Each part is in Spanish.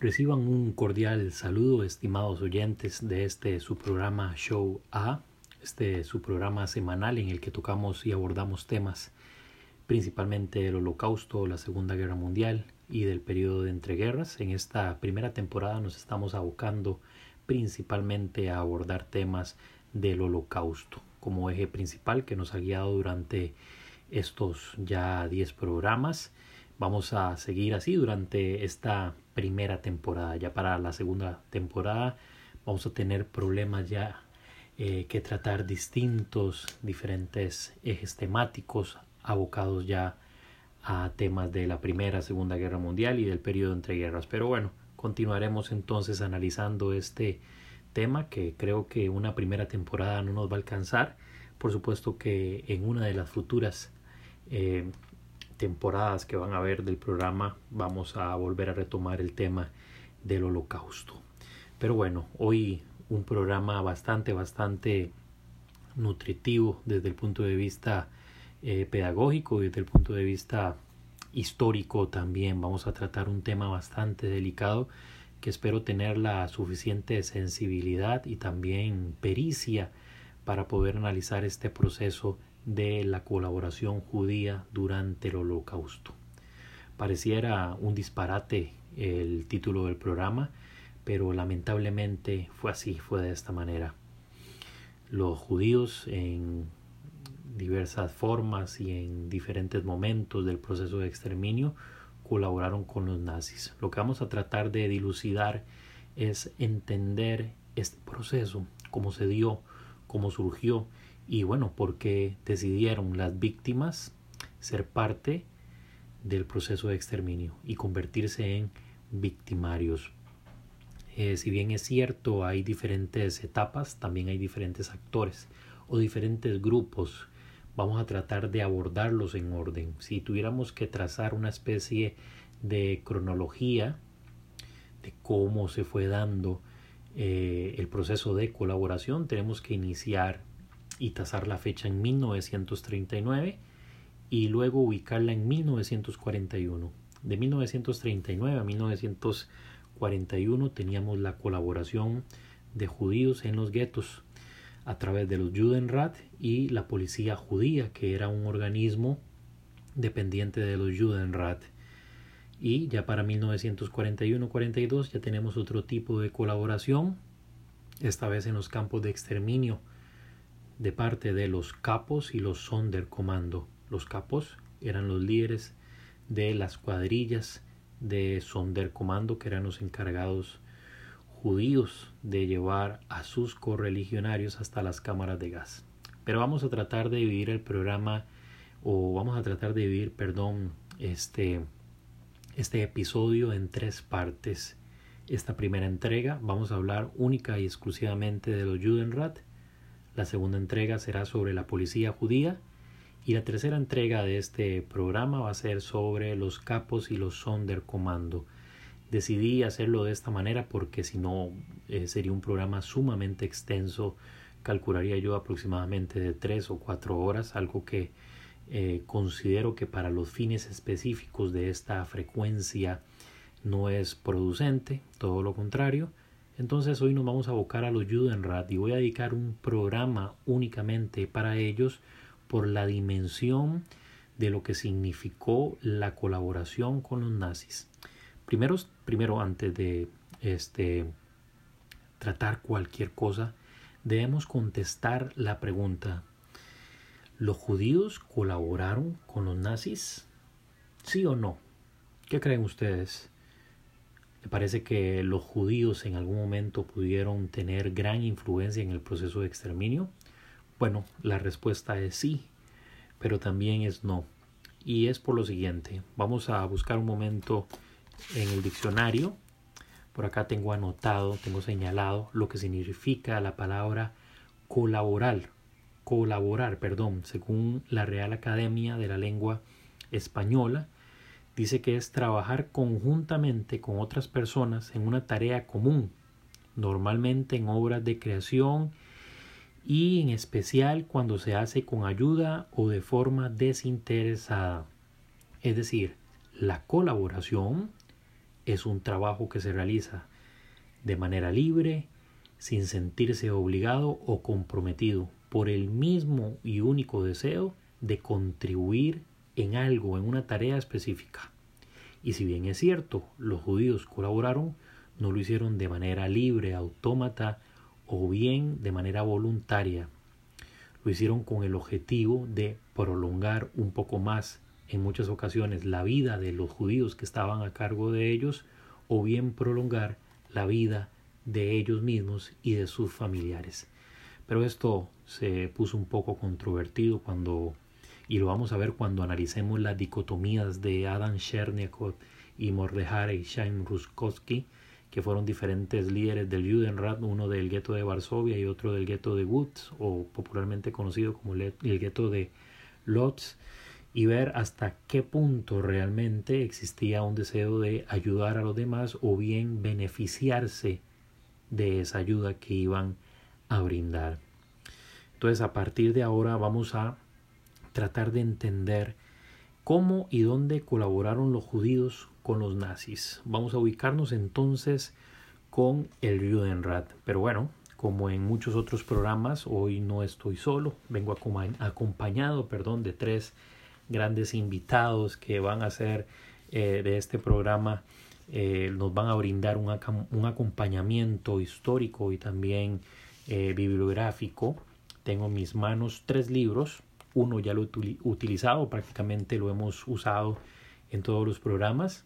Reciban un cordial saludo, estimados oyentes de este su programa Show A, este su programa semanal en el que tocamos y abordamos temas principalmente del Holocausto, la Segunda Guerra Mundial y del periodo de entreguerras. En esta primera temporada nos estamos abocando principalmente a abordar temas del Holocausto como eje principal que nos ha guiado durante estos ya 10 programas. Vamos a seguir así durante esta primera temporada. Ya para la segunda temporada vamos a tener problemas ya eh, que tratar distintos, diferentes ejes temáticos abocados ya a temas de la Primera, Segunda Guerra Mundial y del periodo entre guerras. Pero bueno, continuaremos entonces analizando este tema que creo que una primera temporada no nos va a alcanzar. Por supuesto que en una de las futuras eh, temporadas que van a ver del programa vamos a volver a retomar el tema del holocausto. Pero bueno, hoy un programa bastante, bastante nutritivo desde el punto de vista eh, pedagógico y desde el punto de vista histórico también. Vamos a tratar un tema bastante delicado que espero tener la suficiente sensibilidad y también pericia para poder analizar este proceso de la colaboración judía durante el holocausto. Pareciera un disparate el título del programa, pero lamentablemente fue así, fue de esta manera. Los judíos en diversas formas y en diferentes momentos del proceso de exterminio colaboraron con los nazis. Lo que vamos a tratar de dilucidar es entender este proceso, cómo se dio, cómo surgió y bueno, porque decidieron las víctimas ser parte del proceso de exterminio y convertirse en victimarios. Eh, si bien es cierto, hay diferentes etapas, también hay diferentes actores o diferentes grupos. Vamos a tratar de abordarlos en orden. Si tuviéramos que trazar una especie de cronología de cómo se fue dando eh, el proceso de colaboración, tenemos que iniciar y tasar la fecha en 1939 y luego ubicarla en 1941. De 1939 a 1941 teníamos la colaboración de judíos en los guetos a través de los Judenrat y la policía judía, que era un organismo dependiente de los Judenrat. Y ya para 1941-42 ya tenemos otro tipo de colaboración, esta vez en los campos de exterminio de parte de los capos y los Sonderkommando. Los capos eran los líderes de las cuadrillas de Sonderkommando que eran los encargados judíos de llevar a sus correligionarios hasta las cámaras de gas. Pero vamos a tratar de dividir el programa o vamos a tratar de dividir, perdón, este este episodio en tres partes. Esta primera entrega vamos a hablar única y exclusivamente de los Judenrat la segunda entrega será sobre la policía judía y la tercera entrega de este programa va a ser sobre los capos y los Sonderkommando. Decidí hacerlo de esta manera porque si no eh, sería un programa sumamente extenso, calcularía yo aproximadamente de tres o cuatro horas, algo que eh, considero que para los fines específicos de esta frecuencia no es producente, todo lo contrario. Entonces hoy nos vamos a abocar a los Judenrat y voy a dedicar un programa únicamente para ellos por la dimensión de lo que significó la colaboración con los nazis. Primero, primero antes de este, tratar cualquier cosa, debemos contestar la pregunta, ¿los judíos colaboraron con los nazis? ¿Sí o no? ¿Qué creen ustedes? Me parece que los judíos en algún momento pudieron tener gran influencia en el proceso de exterminio. Bueno, la respuesta es sí, pero también es no. Y es por lo siguiente. Vamos a buscar un momento en el diccionario. Por acá tengo anotado, tengo señalado lo que significa la palabra colaborar. Colaborar, perdón, según la Real Academia de la Lengua Española dice que es trabajar conjuntamente con otras personas en una tarea común, normalmente en obras de creación y en especial cuando se hace con ayuda o de forma desinteresada. Es decir, la colaboración es un trabajo que se realiza de manera libre, sin sentirse obligado o comprometido por el mismo y único deseo de contribuir en algo, en una tarea específica. Y si bien es cierto, los judíos colaboraron, no lo hicieron de manera libre, autómata o bien de manera voluntaria. Lo hicieron con el objetivo de prolongar un poco más, en muchas ocasiones, la vida de los judíos que estaban a cargo de ellos, o bien prolongar la vida de ellos mismos y de sus familiares. Pero esto se puso un poco controvertido cuando, y lo vamos a ver cuando analicemos las dicotomías de Adam Cherniakov y Mordechai Shaim Ruskowski, que fueron diferentes líderes del Judenrat, uno del gueto de Varsovia y otro del gueto de Wutz, o popularmente conocido como el gueto de Lodz, y ver hasta qué punto realmente existía un deseo de ayudar a los demás o bien beneficiarse de esa ayuda que iban a brindar. Entonces a partir de ahora vamos a tratar de entender cómo y dónde colaboraron los judíos con los nazis. Vamos a ubicarnos entonces con el Judenrat. Pero bueno, como en muchos otros programas, hoy no estoy solo, vengo acompañado perdón, de tres grandes invitados que van a ser eh, de este programa eh, nos van a brindar un, acompañamiento histórico y también eh, bibliográfico. Tengo en mis manos tres libros. Uno ya lo he utilizado, prácticamente lo hemos usado en todos los programas,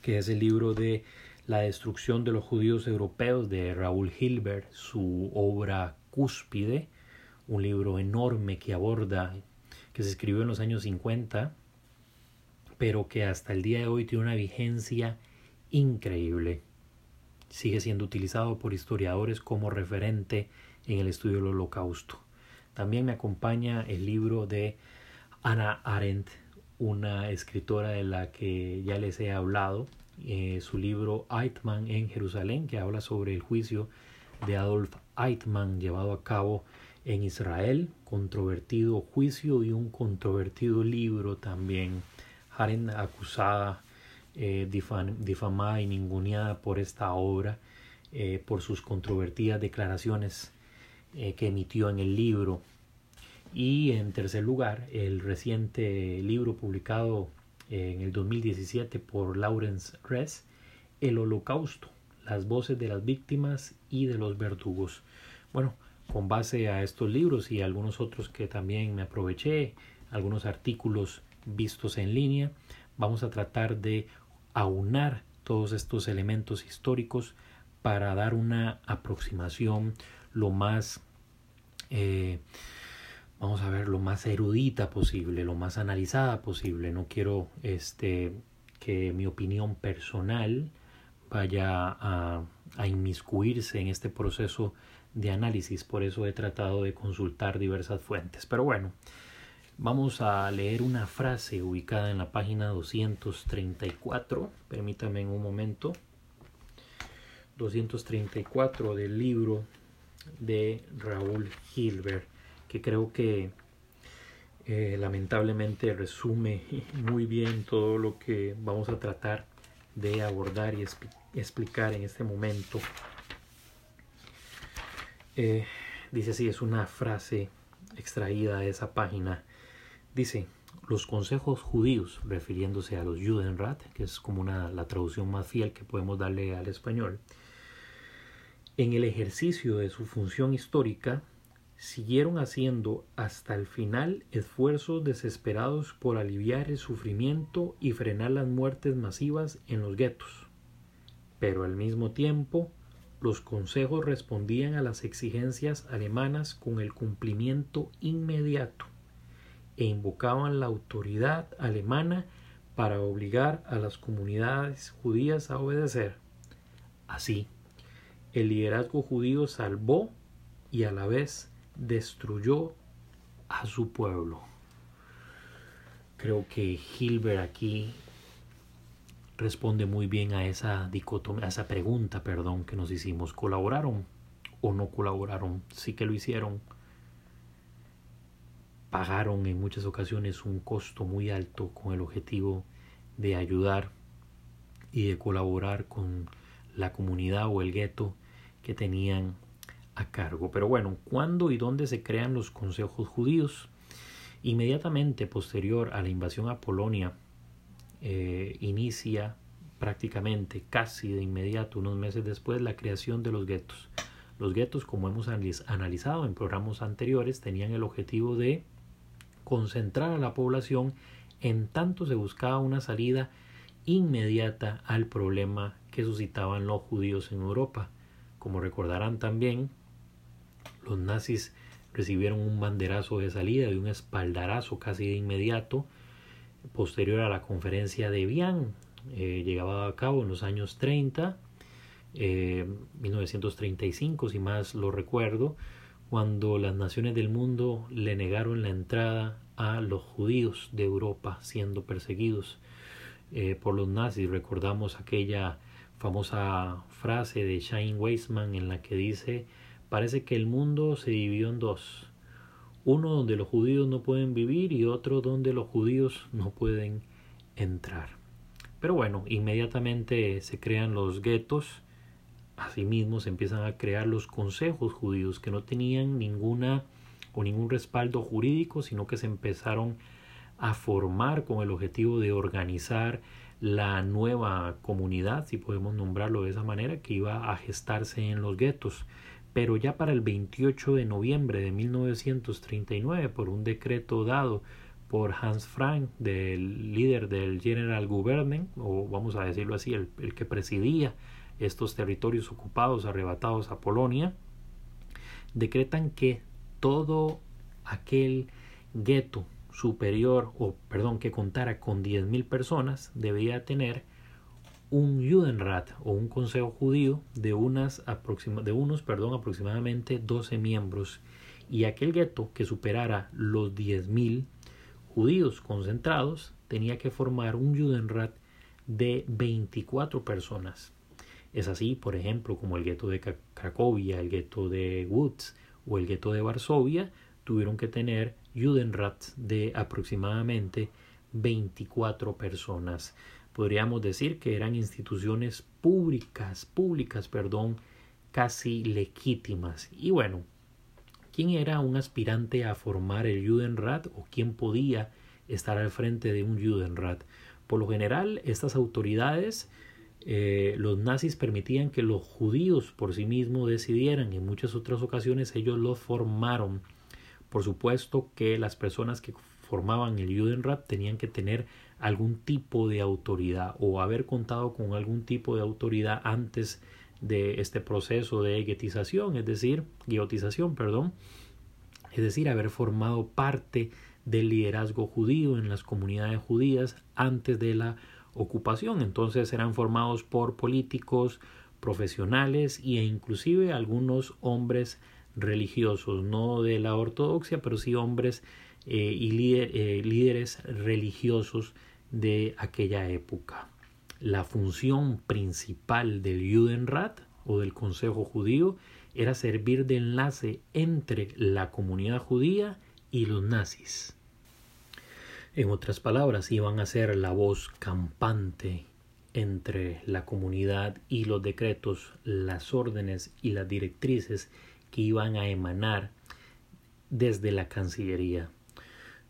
que es el libro de La destrucción de los judíos europeos de Raúl Hilbert, su obra cúspide, un libro enorme que aborda, que se escribió en los años 50 pero que hasta el día de hoy tiene una vigencia increíble. Sigue siendo utilizado por historiadores como referente en el estudio del holocausto. También me acompaña el libro de Anna Arendt, una escritora de la que ya les he hablado, eh, su libro Eichmann en Jerusalén, que habla sobre el juicio de Adolf Eichmann llevado a cabo en Israel, controvertido juicio y un controvertido libro también Haren acusada, eh, difamada y ninguneada por esta obra, eh, por sus controvertidas declaraciones eh, que emitió en el libro. Y en tercer lugar, el reciente libro publicado en el 2017 por Lawrence Ress, El Holocausto, las voces de las víctimas y de los verdugos. Bueno, con base a estos libros y algunos otros que también me aproveché, algunos artículos vistos en línea. Vamos a tratar de aunar todos estos elementos históricos para dar una aproximación lo más, eh, vamos a ver, lo más erudita posible, lo más analizada posible. No quiero este, que mi opinión personal vaya a, a inmiscuirse en este proceso de análisis, por eso he tratado de consultar diversas fuentes. Pero bueno, Vamos a leer una frase ubicada en la página 234. Permítame un momento. 234 del libro de Raúl Hilbert, que creo que eh, lamentablemente resume muy bien todo lo que vamos a tratar de abordar y explicar en este momento. Eh, dice así, es una frase extraída de esa página Dice, los consejos judíos, refiriéndose a los Judenrat, que es como una, la traducción más fiel que podemos darle al español, en el ejercicio de su función histórica, siguieron haciendo hasta el final esfuerzos desesperados por aliviar el sufrimiento y frenar las muertes masivas en los guetos. Pero al mismo tiempo, los consejos respondían a las exigencias alemanas con el cumplimiento inmediato e invocaban la autoridad alemana para obligar a las comunidades judías a obedecer. Así, el liderazgo judío salvó y a la vez destruyó a su pueblo. Creo que Hilbert aquí responde muy bien a esa dicotomía, a esa pregunta, perdón, que nos hicimos. ¿Colaboraron o no colaboraron? Sí que lo hicieron pagaron en muchas ocasiones un costo muy alto con el objetivo de ayudar y de colaborar con la comunidad o el gueto que tenían a cargo. Pero bueno, ¿cuándo y dónde se crean los consejos judíos? Inmediatamente posterior a la invasión a Polonia, eh, inicia prácticamente casi de inmediato, unos meses después, la creación de los guetos. Los guetos, como hemos analizado en programas anteriores, tenían el objetivo de concentrar a la población en tanto se buscaba una salida inmediata al problema que suscitaban los judíos en Europa. Como recordarán también, los nazis recibieron un banderazo de salida y un espaldarazo casi de inmediato posterior a la conferencia de Vian, eh, llegaba a cabo en los años 30, 1935 eh, si más lo recuerdo, cuando las naciones del mundo le negaron la entrada a los judíos de Europa siendo perseguidos eh, por los nazis. Recordamos aquella famosa frase de Shane Weisman en la que dice parece que el mundo se dividió en dos. Uno donde los judíos no pueden vivir y otro donde los judíos no pueden entrar. Pero bueno, inmediatamente se crean los guetos, asimismo se empiezan a crear los consejos judíos que no tenían ninguna o ningún respaldo jurídico, sino que se empezaron a formar con el objetivo de organizar la nueva comunidad, si podemos nombrarlo de esa manera, que iba a gestarse en los guetos. Pero ya para el 28 de noviembre de 1939, por un decreto dado por Hans Frank, del líder del General Government, o vamos a decirlo así, el, el que presidía estos territorios ocupados, arrebatados a Polonia, decretan que todo aquel gueto superior, o perdón, que contara con 10.000 personas, debía tener un Judenrat o un consejo judío de, unas de unos perdón, aproximadamente 12 miembros y aquel gueto que superara los 10.000 judíos concentrados tenía que formar un Judenrat de 24 personas. Es así, por ejemplo, como el gueto de Cracovia, el gueto de Woods o el gueto de Varsovia tuvieron que tener Judenrats de aproximadamente 24 personas. Podríamos decir que eran instituciones públicas, públicas, perdón, casi legítimas. Y bueno, quién era un aspirante a formar el Judenrat o quién podía estar al frente de un Judenrat. Por lo general, estas autoridades, eh, los nazis permitían que los judíos por sí mismos decidieran. En muchas otras ocasiones ellos los formaron. Por supuesto que las personas que formaban el Judenrat tenían que tener algún tipo de autoridad o haber contado con algún tipo de autoridad antes de este proceso de guetización, es decir, guiotización, perdón, es decir, haber formado parte del liderazgo judío en las comunidades judías antes de la ocupación. Entonces eran formados por políticos, profesionales e inclusive algunos hombres religiosos, no de la ortodoxia, pero sí hombres eh, y eh, líderes religiosos de aquella época la función principal del Judenrat o del Consejo Judío era servir de enlace entre la comunidad judía y los nazis. En otras palabras, iban a ser la voz campante entre la comunidad y los decretos, las órdenes y las directrices iban a emanar desde la Cancillería.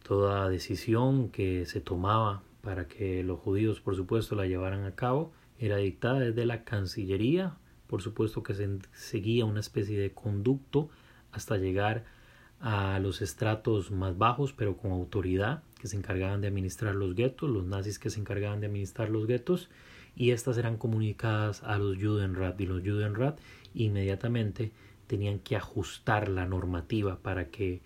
Toda decisión que se tomaba para que los judíos, por supuesto, la llevaran a cabo, era dictada desde la Cancillería, por supuesto que se seguía una especie de conducto hasta llegar a los estratos más bajos, pero con autoridad, que se encargaban de administrar los guetos, los nazis que se encargaban de administrar los guetos, y estas eran comunicadas a los Judenrat, y los Judenrat inmediatamente tenían que ajustar la normativa para que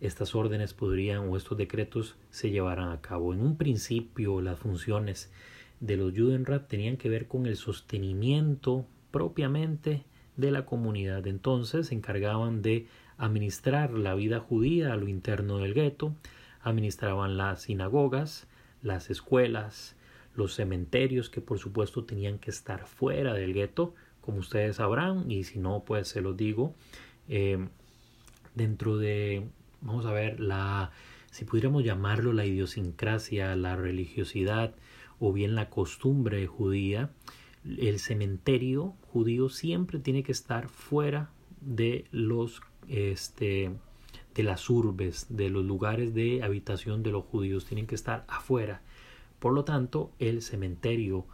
estas órdenes podrían o estos decretos se llevaran a cabo. En un principio las funciones de los Judenrat tenían que ver con el sostenimiento propiamente de la comunidad. Entonces se encargaban de administrar la vida judía a lo interno del gueto, administraban las sinagogas, las escuelas, los cementerios que por supuesto tenían que estar fuera del gueto, como ustedes sabrán, y si no, pues se los digo, eh, dentro de vamos a ver, la, si pudiéramos llamarlo la idiosincrasia, la religiosidad o bien la costumbre judía, el cementerio judío siempre tiene que estar fuera de los este de las urbes, de los lugares de habitación de los judíos, tienen que estar afuera. Por lo tanto, el cementerio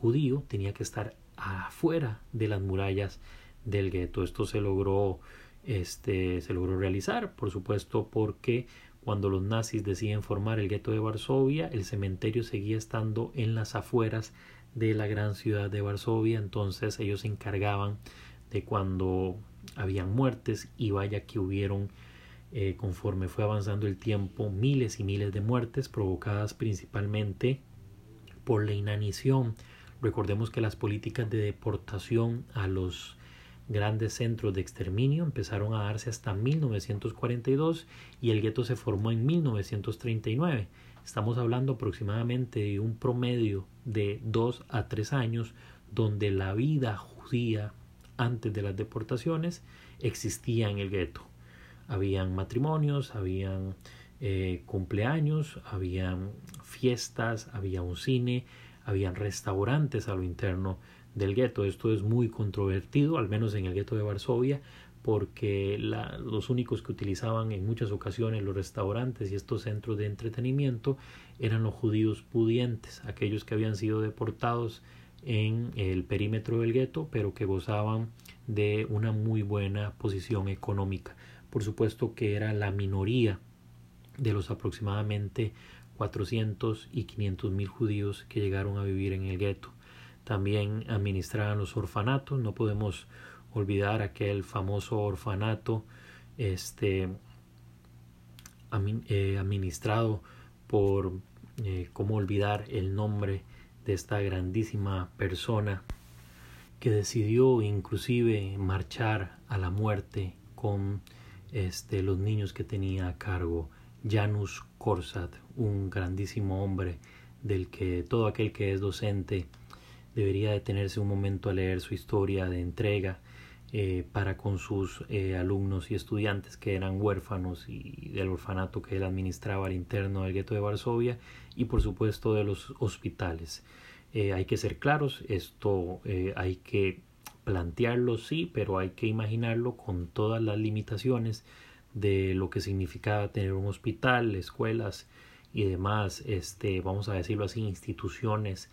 judío tenía que estar afuera de las murallas del gueto. Esto se logró este se logró realizar, por supuesto, porque cuando los nazis deciden formar el gueto de Varsovia, el cementerio seguía estando en las afueras de la gran ciudad de Varsovia, entonces ellos se encargaban de cuando habían muertes y vaya que hubieron eh, conforme fue avanzando el tiempo miles y miles de muertes provocadas principalmente por la inanición. Recordemos que las políticas de deportación a los grandes centros de exterminio empezaron a darse hasta 1942 y el gueto se formó en 1939. Estamos hablando aproximadamente de un promedio de dos a tres años donde la vida judía antes de las deportaciones existía en el gueto. Habían matrimonios, habían eh, cumpleaños, habían fiestas, había un cine, habían restaurantes a lo interno del gueto. Esto es muy controvertido, al menos en el gueto de Varsovia, porque los únicos que utilizaban en muchas ocasiones los restaurantes y estos centros de entretenimiento eran los judíos pudientes, aquellos que habían sido deportados en el perímetro del gueto, pero que gozaban de una muy buena posición económica. Por supuesto que era la minoría de los aproximadamente 400 y 500 mil judíos que llegaron a vivir en el gueto. También administraban los orfanatos, no podemos olvidar aquel famoso orfanato este, eh, administrado por, eh, cómo olvidar el nombre de esta grandísima persona que decidió inclusive marchar a la muerte con este, los niños que tenía a cargo, Janus Korsat, un grandísimo hombre del que todo aquel que es docente debería detenerse un momento a leer su historia de entrega eh, para con sus eh, alumnos y estudiantes que eran huérfanos y del orfanato que él administraba al interno del gueto de Varsovia y por supuesto de los hospitales. Eh, hay que ser claros, esto hay que plantearlo sí, pero hay que imaginarlo con todas las limitaciones de lo que significaba tener un hospital, escuelas y demás, este, vamos a decirlo así, instituciones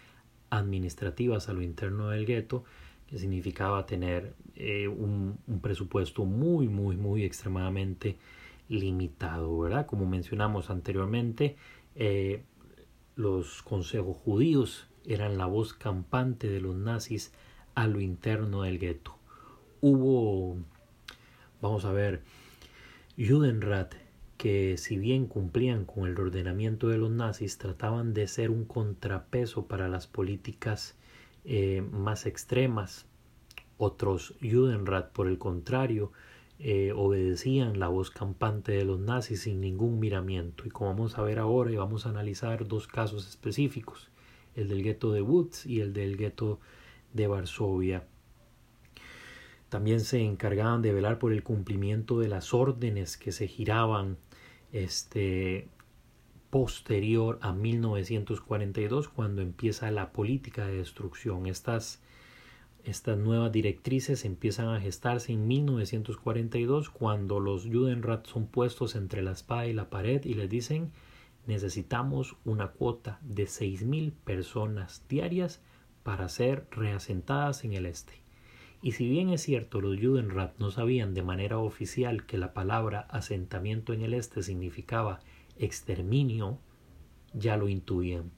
administrativas a lo interno del gueto, que significaba tener eh, un, presupuesto muy, muy, muy extremadamente limitado, ¿verdad? Como mencionamos anteriormente, eh, los consejos judíos eran la voz campante de los nazis a lo interno del gueto. Hubo, vamos a ver, Judenrat, que si bien cumplían con el ordenamiento de los nazis, trataban de ser un contrapeso para las políticas eh, más extremas. Otros Judenrat, por el contrario, eh, obedecían la voz campante de los nazis sin ningún miramiento. Y como vamos a ver ahora, y vamos a analizar dos casos específicos, el del gueto de Woods y el del gueto de Varsovia. También se encargaban de velar por el cumplimiento de las órdenes que se giraban este, posterior a 1942 cuando empieza la política de destrucción. Estas, estas nuevas directrices empiezan a gestarse en 1942 cuando los Judenrat son puestos entre la espada y la pared y les dicen necesitamos una cuota de 6.000 personas diarias para ser reasentadas en el este. Y si bien es cierto, los Judenrat no sabían de manera oficial que la palabra asentamiento en el este significaba exterminio, ya lo intuían.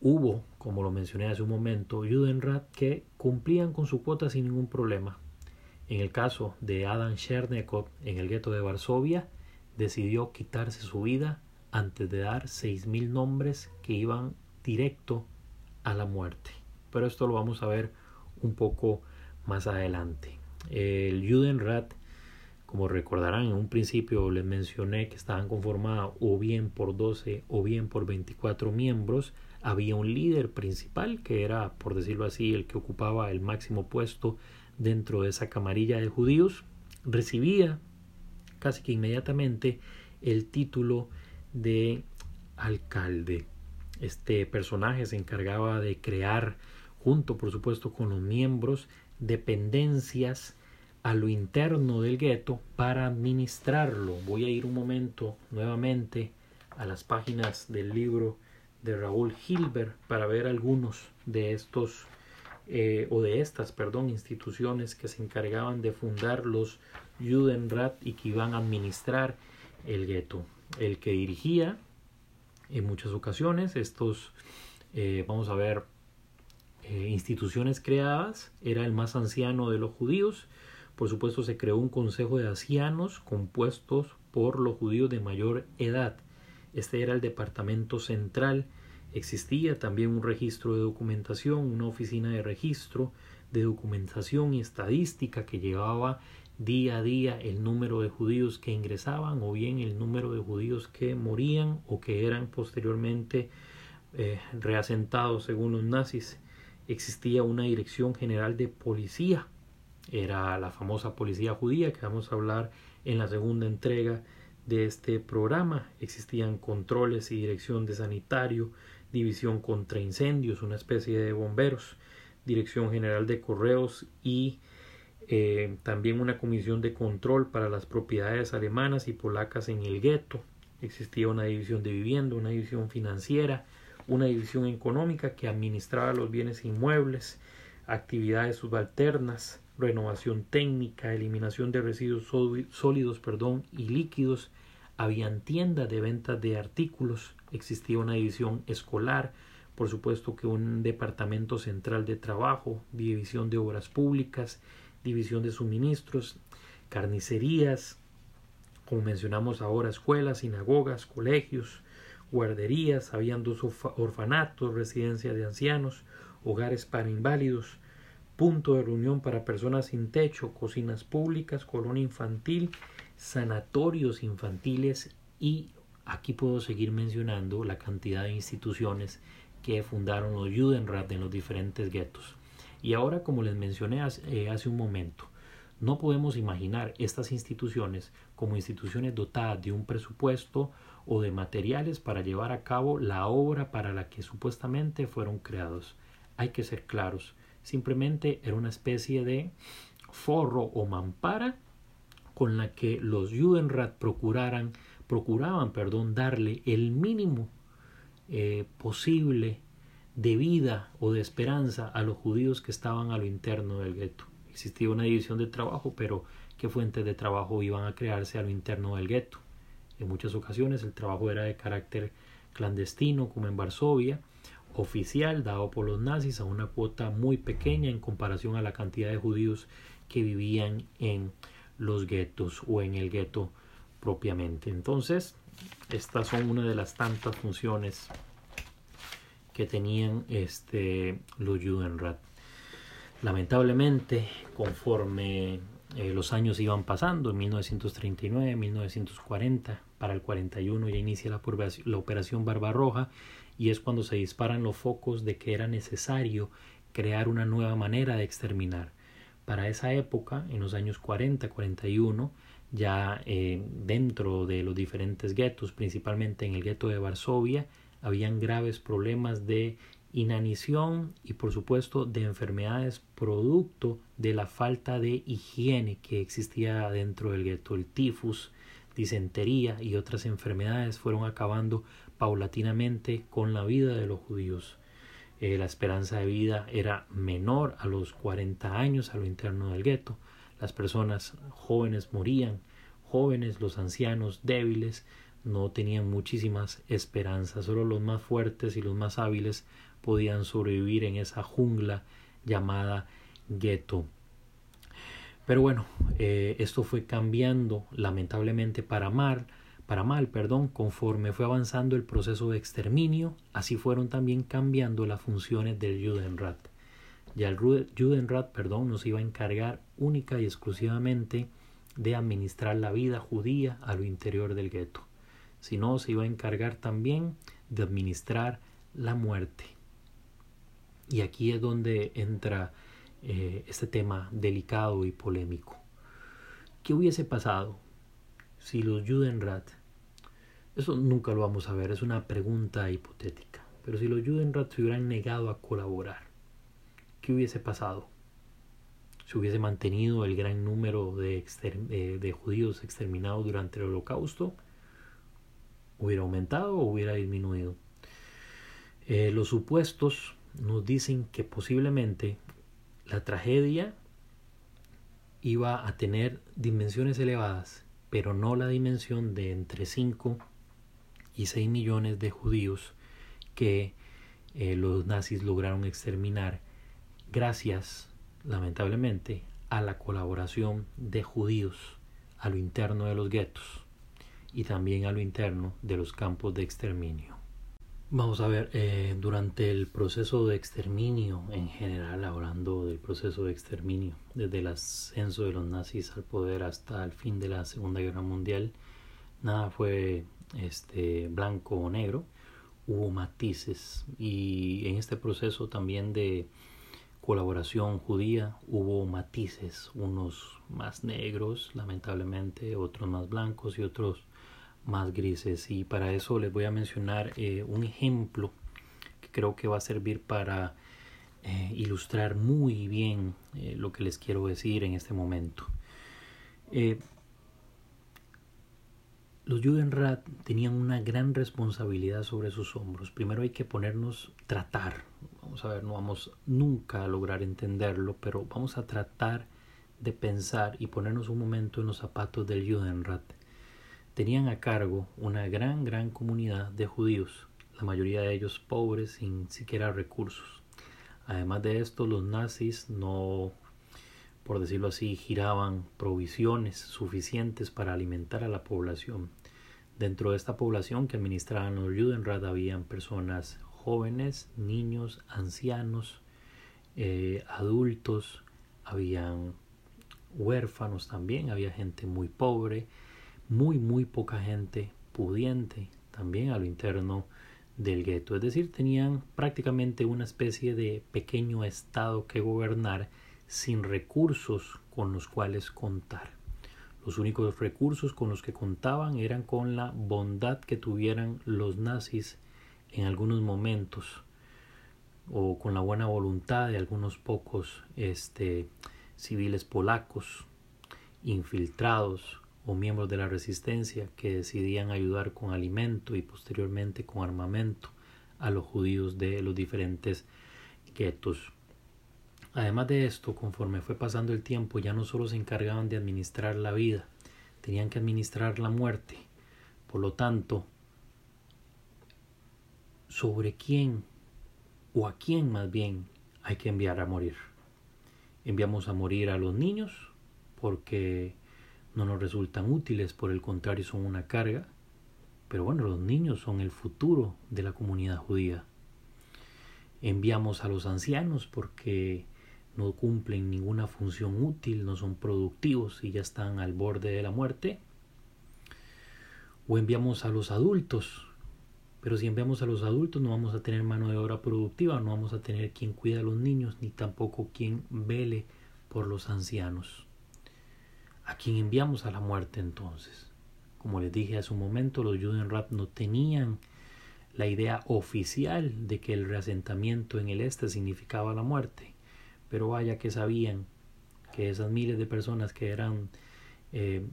Hubo, como lo mencioné hace un momento, Judenrat que cumplían con su cuota sin ningún problema. En el caso de Adam Chernekov en el gueto de Varsovia, decidió quitarse su vida antes de dar seis mil nombres que iban directo a la muerte. Pero esto lo vamos a ver un poco más adelante. El Judenrat, como recordarán, en un principio les mencioné que estaban conformados o bien por 12 o bien por 24 miembros. Había un líder principal que era, por decirlo así, el que ocupaba el máximo puesto dentro de esa camarilla de judíos. Recibía casi que inmediatamente el título de alcalde. Este personaje se encargaba de crear, junto por supuesto con los miembros, dependencias a lo interno del gueto para administrarlo. Voy a ir un momento nuevamente a las páginas del libro de Raúl Hilbert para ver algunos de estos eh, o de estas, perdón, instituciones que se encargaban de fundar los Judenrat y que iban a administrar el gueto. El que dirigía en muchas ocasiones estos, eh, vamos a ver, eh, instituciones creadas, era el más anciano de los judíos. Por supuesto se creó un consejo de ancianos compuestos por los judíos de mayor edad. Este era el departamento central Existía también un registro de documentación, una oficina de registro de documentación y estadística que llevaba día a día el número de judíos que ingresaban o bien el número de judíos que morían o que eran posteriormente eh, reasentados según los nazis. Existía una dirección general de policía, era la famosa policía judía que vamos a hablar en la segunda entrega de este programa. Existían controles y dirección de sanitario, División contra Incendios, una especie de bomberos, Dirección General de Correos y eh, también una comisión de control para las propiedades alemanas y polacas en el gueto. Existía una división de vivienda, una división financiera, una división económica que administraba los bienes inmuebles, actividades subalternas, renovación técnica, eliminación de residuos sólidos perdón, y líquidos, habían tiendas de venta de artículos, existía una división escolar, por supuesto que un departamento central de trabajo, división de obras públicas, división de suministros, carnicerías, como mencionamos ahora, escuelas, sinagogas, colegios, guarderías, habían dos orfanatos, residencia de ancianos, hogares para inválidos, punto de reunión para personas sin techo, cocinas públicas, colonia infantil sanatorios infantiles y aquí puedo seguir mencionando la cantidad de instituciones que fundaron los Judenrat en los diferentes guetos. Y ahora, como les mencioné eh, hace, un momento, no podemos imaginar estas instituciones como instituciones dotadas de un presupuesto o de materiales para llevar a cabo la obra para la que supuestamente fueron creados. Hay que ser claros, simplemente era una especie de forro o mampara con la que los Judenrat procuraran, procuraban perdón, darle el mínimo eh, posible de vida o de esperanza a los judíos que estaban a lo interno del gueto. Existía una división de trabajo, pero ¿qué fuentes de trabajo iban a crearse a lo interno del gueto? En muchas ocasiones el trabajo era de carácter clandestino, como en Varsovia, oficial, dado por los nazis a una cuota muy pequeña en comparación a la cantidad de judíos que vivían en los guetos o en el gueto propiamente. Entonces, estas son una de las tantas funciones que tenían este, los Judenrat. Lamentablemente, conforme eh, los años iban pasando, en 1939, 1940, para el 41 ya inicia la, la operación Barbarroja y es cuando se disparan los focos de que era necesario crear una nueva manera de exterminar. Para esa época, en los años 40-41, ya eh, dentro de los diferentes guetos, principalmente en el gueto de Varsovia, habían graves problemas de inanición y por supuesto de enfermedades producto de la falta de higiene que existía dentro del gueto. El tifus, disentería y otras enfermedades fueron acabando paulatinamente con la vida de los judíos. Eh, la esperanza de vida era menor a los 40 años a lo interno del gueto. Las personas jóvenes morían, jóvenes, los ancianos débiles, no tenían muchísimas esperanzas. Solo los más fuertes y los más hábiles podían sobrevivir en esa jungla llamada gueto. Pero bueno, eh, esto fue cambiando lamentablemente para mal para mal, perdón, conforme fue avanzando el proceso de exterminio, así fueron también cambiando las funciones del Judenrat. Ya el Judenrat, perdón, nos iba a encargar única y exclusivamente de administrar la vida judía a lo interior del gueto, sino se iba a encargar también de administrar la muerte. Y aquí es donde entra eh, este tema delicado y polémico. ¿Qué hubiese pasado si los Judenrat eso nunca lo vamos a ver, es una pregunta hipotética. Pero si los Judenrat se hubieran negado a colaborar, ¿qué hubiese pasado? ¿Se hubiese mantenido el gran número de, de judíos exterminados durante el holocausto? ¿Hubiera aumentado o hubiera disminuido? Eh, los supuestos nos dicen que posiblemente la tragedia iba a tener dimensiones elevadas, pero no la dimensión de entre 5 y 6 millones de judíos que eh, los nazis lograron exterminar gracias, lamentablemente, a la colaboración de judíos a lo interno de los guetos y también a lo interno de los campos de exterminio. Vamos a ver, eh, durante el proceso de exterminio en general, hablando del proceso de exterminio, desde el ascenso de los nazis al poder hasta el fin de la Segunda Guerra Mundial, nada fue este, blanco o negro, hubo matices. Y en este proceso también de colaboración judía hubo matices, unos más negros, lamentablemente, otros más blancos y otros más grises y para eso les voy a mencionar eh, un ejemplo que creo que va a servir para eh, ilustrar muy bien eh, lo que les quiero decir en este momento. los Judenrat tenían una gran responsabilidad sobre sus hombros. Primero hay que ponernos, tratar, vamos a ver, no vamos nunca a lograr entenderlo, pero vamos a tratar de pensar y ponernos un momento en los zapatos del Judenrat tenían a cargo una gran, gran comunidad de judíos, la mayoría de ellos pobres sin siquiera recursos. Además de esto, los nazis no, por decirlo así, giraban provisiones suficientes para alimentar a la población. Dentro de esta población que administraban los Judenrat habían personas jóvenes, niños, ancianos, eh, adultos, habían huérfanos también, había gente muy pobre, muy, muy poca gente pudiente también a lo interno del gueto. Es decir, tenían prácticamente una especie de pequeño estado que gobernar sin recursos con los cuales contar. Los únicos recursos con los que contaban eran con la bondad que tuvieran los nazis en algunos momentos o con la buena voluntad de algunos pocos este, civiles polacos infiltrados o miembros de la resistencia que decidían ayudar con alimento y posteriormente con armamento a los judíos de los diferentes guetos. Además de esto, conforme fue pasando el tiempo, ya no solo se encargaban de administrar la vida, tenían que administrar la muerte. Por lo tanto, sobre quién o a quién más bien hay que enviar a morir. Enviamos a morir a los niños porque no nos resultan útiles, por el contrario son una carga. Pero bueno, los niños son el futuro de la comunidad judía. Enviamos a los ancianos porque no cumplen ninguna función útil, no son productivos y ya están al borde de la muerte. O enviamos a los adultos, pero si enviamos a los adultos no vamos a tener mano de obra productiva, no vamos a tener quien cuida a los niños, ni tampoco quien vele por los ancianos. ¿A quién enviamos a la muerte entonces? Como les dije hace un momento, los Judenrat no tenían la idea oficial de que el reasentamiento en el este significaba la muerte, pero vaya que sabían que esas miles de personas que eran eh,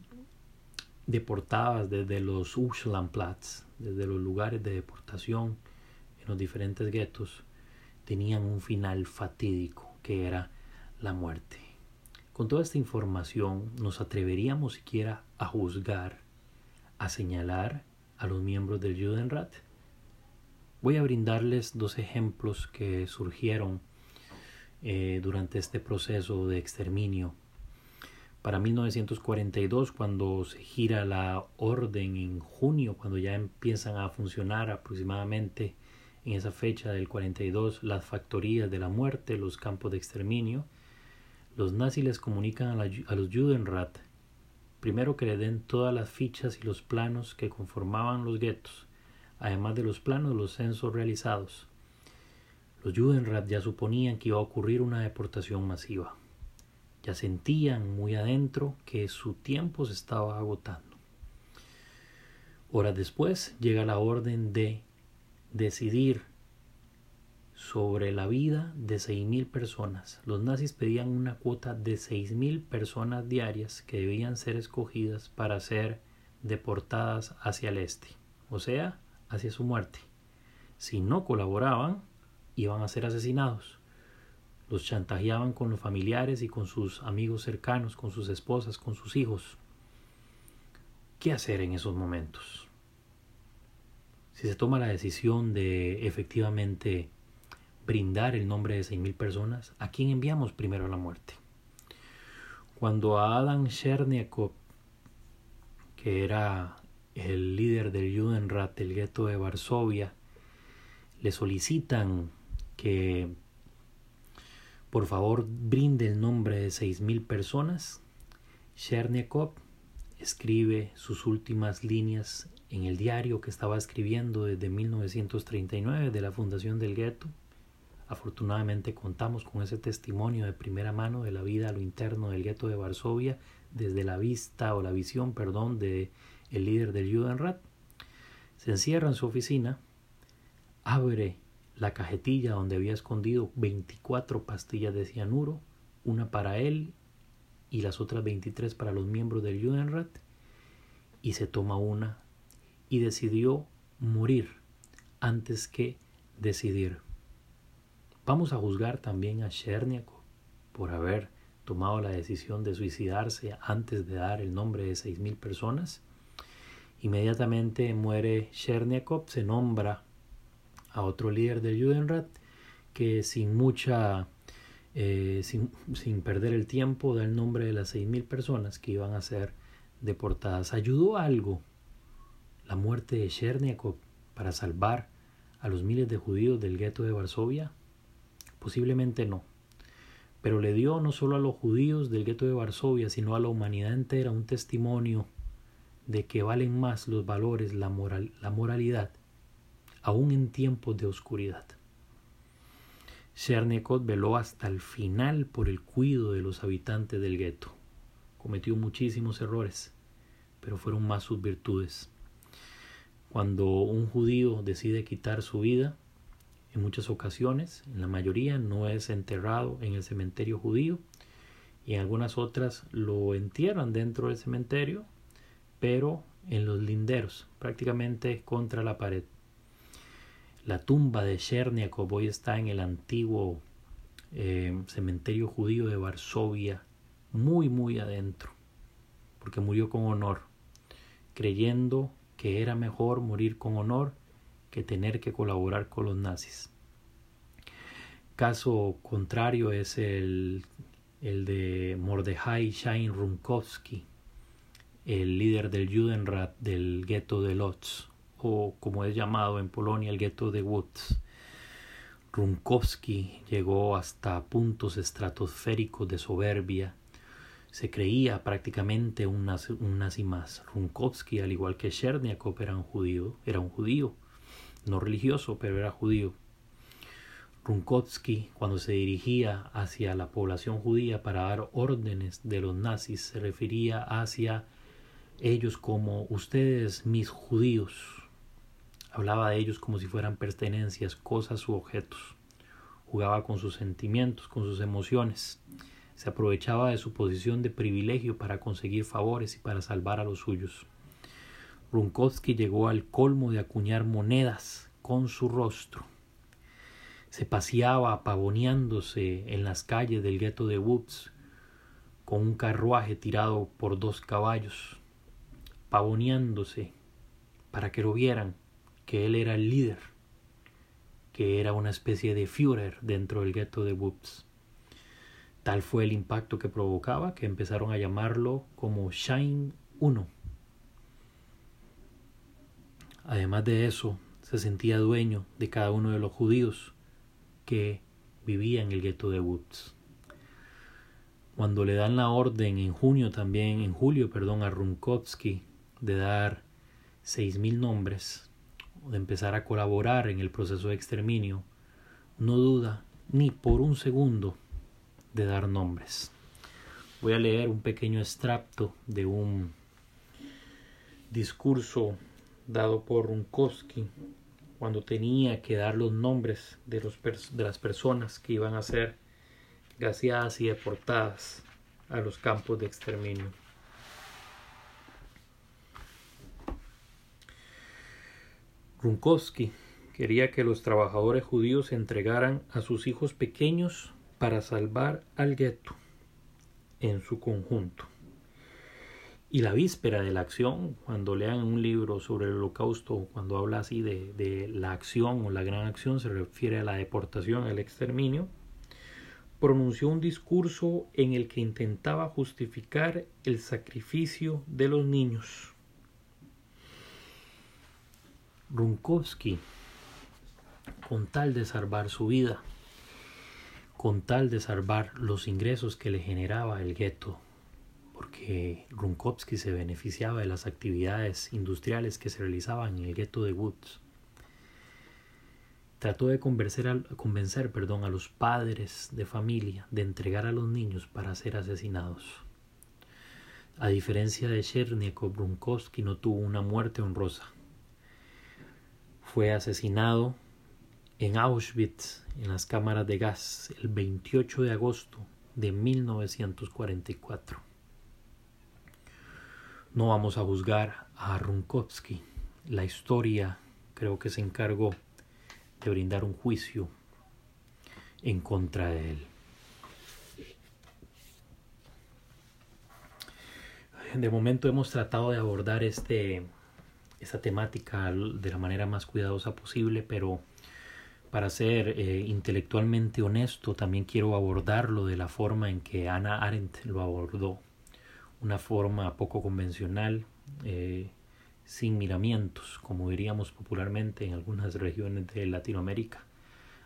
deportadas desde los Uschlandplatz, desde los lugares de deportación en los diferentes guetos, tenían un final fatídico que era la muerte. Con toda esta información, ¿nos atreveríamos siquiera a juzgar, a señalar a los miembros del Judenrat? Voy a brindarles dos ejemplos que surgieron eh, durante este proceso de exterminio. Para 1942, cuando se gira la orden en junio, cuando ya empiezan a funcionar aproximadamente en esa fecha del 42 las factorías de la muerte, los campos de exterminio, los nazis les comunican a, los Judenrat primero que le den todas las fichas y los planos que conformaban los guetos, además de los planos de los censos realizados. Los Judenrat ya suponían que iba a ocurrir una deportación masiva. Ya sentían muy adentro que su tiempo se estaba agotando. Horas después llega la orden de decidir sobre la vida de 6.000 personas. Los nazis pedían una cuota de 6.000 personas diarias que debían ser escogidas para ser deportadas hacia el este, o sea, hacia su muerte. Si no colaboraban, iban a ser asesinados. Los chantajeaban con los familiares y con sus amigos cercanos, con sus esposas, con sus hijos. ¿Qué hacer en esos momentos? Si se toma la decisión de efectivamente brindar el nombre de 6.000 personas, ¿a quién enviamos primero a la muerte? Cuando a Adam Cherniakov, que era el líder del Judenrat del gueto de Varsovia, le solicitan que por favor brinde el nombre de 6.000 personas, Cherniakov escribe sus últimas líneas en el diario que estaba escribiendo desde 1939 de la fundación del gueto Afortunadamente contamos con ese testimonio de primera mano de la vida a lo interno del gueto de Varsovia desde la vista o la visión, perdón, de el líder del Judenrat. Se encierra en su oficina, abre la cajetilla donde había escondido 24 pastillas de cianuro, una para él y las otras 23 para los miembros del Judenrat, y se toma una y decidió morir antes que decidir. Vamos a juzgar también a Cherniakov por haber tomado la decisión de suicidarse antes de dar el nombre de 6.000 personas. Inmediatamente muere Cherniakov, se nombra a otro líder del Judenrat que sin mucha, eh, sin, sin, perder el tiempo, da el nombre de las 6.000 personas que iban a ser deportadas. ¿Ayudó algo la muerte de Cherniakov para salvar a los miles de judíos del gueto de Varsovia? Posiblemente no. Pero le dio no solo a los judíos del gueto de Varsovia, sino a la humanidad entera un testimonio de que valen más los valores, la, moral, la moralidad, aún en tiempos de oscuridad. Chernikov veló hasta el final por el cuidado de los habitantes del gueto. Cometió muchísimos errores, pero fueron más sus virtudes. Cuando un judío decide quitar su vida, en muchas ocasiones, en la mayoría, no es enterrado en el cementerio judío y en algunas otras lo entierran dentro del cementerio, pero en los linderos, prácticamente contra la pared. La tumba de Cherniakov hoy está en el antiguo eh, cementerio judío de Varsovia, muy, muy adentro, porque murió con honor, creyendo que era mejor morir con honor que tener que colaborar con los nazis. Caso contrario es el, el de Mordechai Shain Runkowski, el líder del Judenrat del gueto de Lodz, o como es llamado en Polonia el gueto de Woods. Runkowski llegó hasta puntos estratosféricos de soberbia. Se creía prácticamente un nazi, un nazi más. Runkowski, al igual que Cherniakov, era judío, era un judío no religioso, pero era judío. Runkowski, cuando se dirigía hacia la población judía para dar órdenes de los nazis, se refería hacia ellos como ustedes mis judíos. Hablaba de ellos como si fueran pertenencias, cosas u objetos. Jugaba con sus sentimientos, con sus emociones. Se aprovechaba de su posición de privilegio para conseguir favores y para salvar a los suyos. Runkowski llegó al colmo de acuñar monedas con su rostro. Se paseaba pavoneándose en las calles del gueto de Woods con un carruaje tirado por dos caballos, pavoneándose para que lo vieran que él era el líder, que era una especie de Führer dentro del gueto de Woods. Tal fue el impacto que provocaba que empezaron a llamarlo como Shine 1 Además de eso, se sentía dueño de cada uno de los judíos que vivía en el gueto de Woods. Cuando le dan la orden en junio también, en julio, perdón, a Runkowski de dar seis mil nombres, o de empezar a colaborar en el proceso de exterminio, no duda ni por un segundo de dar nombres. Voy a leer un pequeño extracto de un discurso dado por Runkowski cuando tenía que dar los nombres de, los de las personas que iban a ser gaseadas y deportadas a los campos de exterminio. Runkowski quería que los trabajadores judíos entregaran a sus hijos pequeños para salvar al gueto en su conjunto. Y la víspera de la acción, cuando lean un libro sobre el holocausto, cuando habla así de, de la acción o la gran acción, se refiere a la deportación, al exterminio, pronunció un discurso en el que intentaba justificar el sacrificio de los niños. Runkowski, con tal de salvar su vida, con tal de salvar los ingresos que le generaba el gueto, porque Runkowski se beneficiaba de las actividades industriales que se realizaban en el gueto de Woods. Trató de convencer, a, convencer perdón, a los padres de familia de entregar a los niños para ser asesinados. A diferencia de Chernikov, Runkowski no tuvo una muerte honrosa. Fue asesinado en Auschwitz, en las cámaras de gas, el 28 de agosto de 1944. No vamos a juzgar a Runkowski. La historia creo que se encargó de brindar un juicio en contra de él. De momento hemos tratado de abordar este, esta temática de la manera más cuidadosa posible, pero para ser eh, intelectualmente honesto, también quiero abordarlo de la forma en que Ana Arendt lo abordó, una forma poco convencional, eh, sin miramientos, como diríamos popularmente en algunas regiones de Latinoamérica.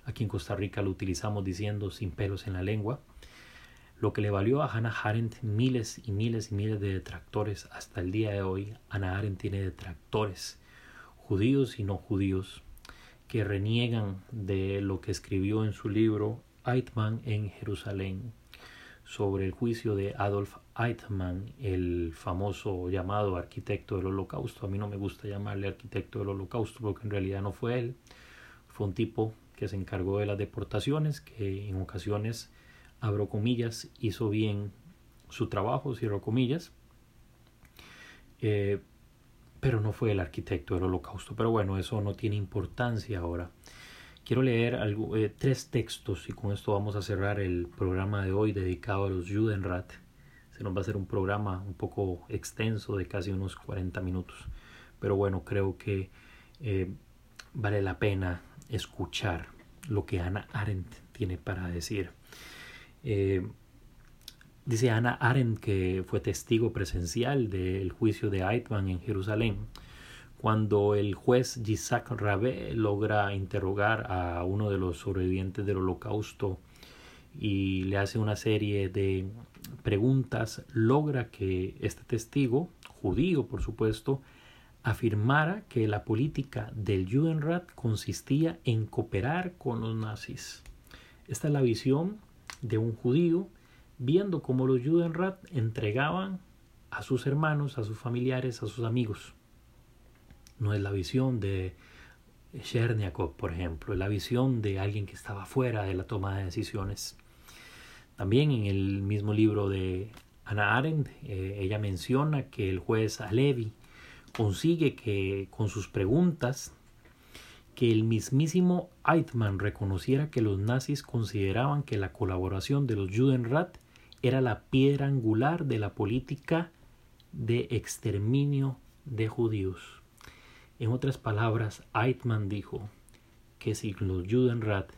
Aquí en Costa Rica lo utilizamos diciendo sin pelos en la lengua, lo que le valió a Hannah Arendt miles y miles y miles de detractores hasta el día de hoy. Hannah Arendt tiene detractores, judíos y no judíos, que reniegan de lo que escribió en su libro Eitman en Jerusalén sobre el juicio de Adolf Eichmann, el famoso llamado arquitecto del holocausto. A mí no me gusta llamarle arquitecto del holocausto porque en realidad no fue él. Fue un tipo que se encargó de las deportaciones, que en ocasiones, abro comillas, hizo bien su trabajo, cierro comillas. Eh, pero no fue el arquitecto del holocausto. Pero bueno, eso no tiene importancia ahora. Quiero leer eh, tres textos y con esto vamos a cerrar el programa de hoy dedicado a los Judenrat. Se nos va a hacer un programa un poco extenso de casi unos 40 minutos. Pero bueno, creo que eh, vale la pena escuchar lo que Ana Arendt tiene para decir. Eh, Dice Ana Arendt que fue testigo presencial del juicio de Eichmann en Jerusalén, cuando el juez Yitzhak Rabé logra interrogar a uno de los sobrevivientes del holocausto y le hace una serie de preguntas, logra que este testigo, judío por supuesto, afirmara que la política del Judenrat consistía en cooperar con los nazis. Esta es la visión de un judío viendo cómo los Judenrat entregaban a sus hermanos, a sus familiares, a sus amigos. No es la visión de Cherniakov, por ejemplo, es la visión de alguien que estaba fuera de la toma de decisiones. También en el mismo libro de Anna Arendt, eh, ella menciona que el juez Alevi consigue que con sus preguntas que el mismísimo Eichmann reconociera que los nazis consideraban que la colaboración de los Judenrat era la piedra angular de la política de exterminio de judíos. En otras palabras, Eichmann dijo que sin los Judenrat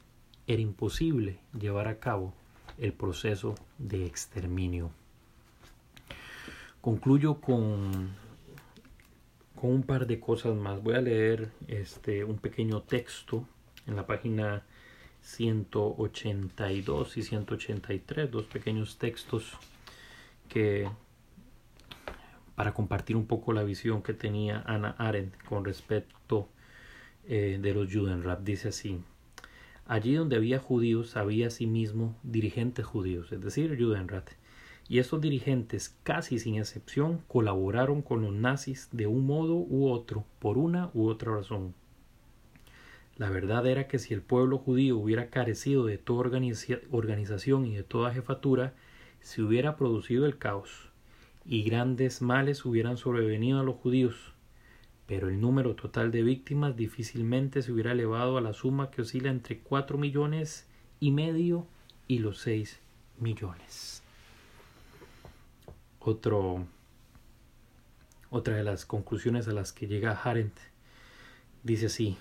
era imposible llevar a cabo el proceso de exterminio. Concluyo con, con un par de cosas más. Voy a leer este, un pequeño texto en la página 182 y 183, dos pequeños textos que para compartir un poco la visión que tenía Ana Arendt con respecto eh, de los Judenrat. Dice así, allí donde había judíos había asimismo dirigentes judíos, es decir, Judenrat. Y estos dirigentes, casi sin excepción, colaboraron con los nazis de un modo u otro, por una u otra razón. La verdad era que si el pueblo judío hubiera carecido de toda organización y de toda jefatura, se hubiera producido el caos, y grandes males hubieran sobrevenido a los judíos, pero el número total de víctimas difícilmente se hubiera elevado a la suma que oscila entre cuatro millones y medio y los seis millones. Otro, otra de las conclusiones a las que llega Arendt dice así,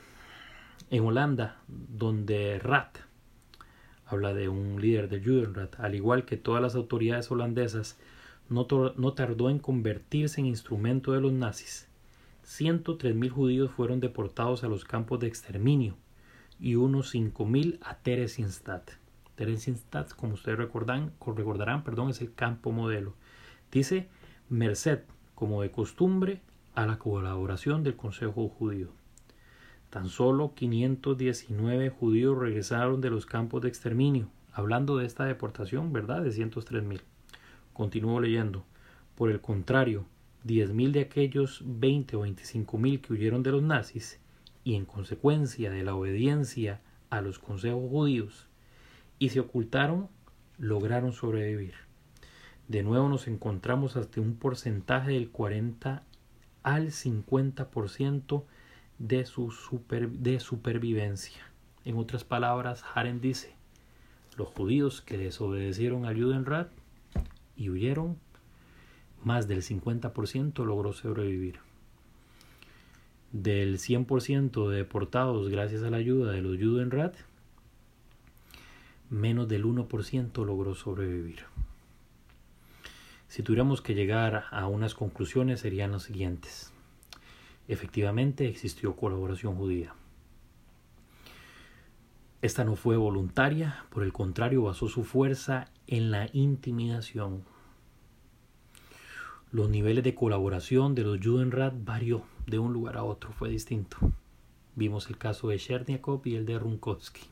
en Holanda, donde Rat habla de un líder del Judenrat, al igual que todas las autoridades holandesas, no, no tardó en convertirse en instrumento de los nazis. 103.000 judíos fueron deportados a los campos de exterminio y unos 5.000 a Theresienstadt. Theresienstadt, como ustedes recordarán, recordarán perdón, es el campo modelo. Dice merced, como de costumbre, a la colaboración del Consejo Judío. Tan solo 519 judíos regresaron de los campos de exterminio. Hablando de esta deportación, ¿verdad? De 103.000. Continúo leyendo. Por el contrario, 10.000 de aquellos 20 o 25.000 que huyeron de los nazis y en consecuencia de la obediencia a los consejos judíos y se ocultaron, lograron sobrevivir. De nuevo nos encontramos hasta un porcentaje del 40 al 50% de, su super, de supervivencia. En otras palabras, Haren dice, los judíos que desobedecieron a Judenrat y huyeron, más del 50% logró sobrevivir. Del 100% de deportados gracias a la ayuda de los Judenrat, menos del 1% logró sobrevivir. Si tuviéramos que llegar a unas conclusiones serían las siguientes. Efectivamente existió colaboración judía. Esta no fue voluntaria, por el contrario basó su fuerza en la intimidación. Los niveles de colaboración de los Judenrat varió de un lugar a otro, fue distinto. Vimos el caso de Cherniakov y el de Runkowski.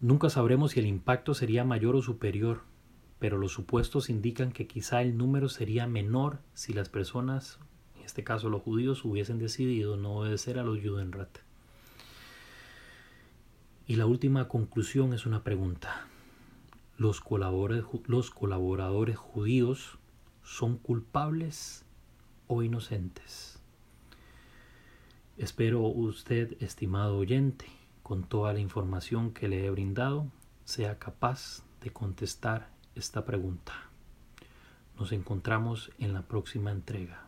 Nunca sabremos si el impacto sería mayor o superior pero los supuestos indican que quizá el número sería menor si las personas, en este caso los judíos, hubiesen decidido no obedecer a los Judenrat. Y la última conclusión es una pregunta. ¿Los colaboradores, ¿Los colaboradores judíos son culpables o inocentes? Espero usted, estimado oyente, con toda la información que le he brindado, sea capaz de contestar esta pregunta. Nos encontramos en la próxima entrega.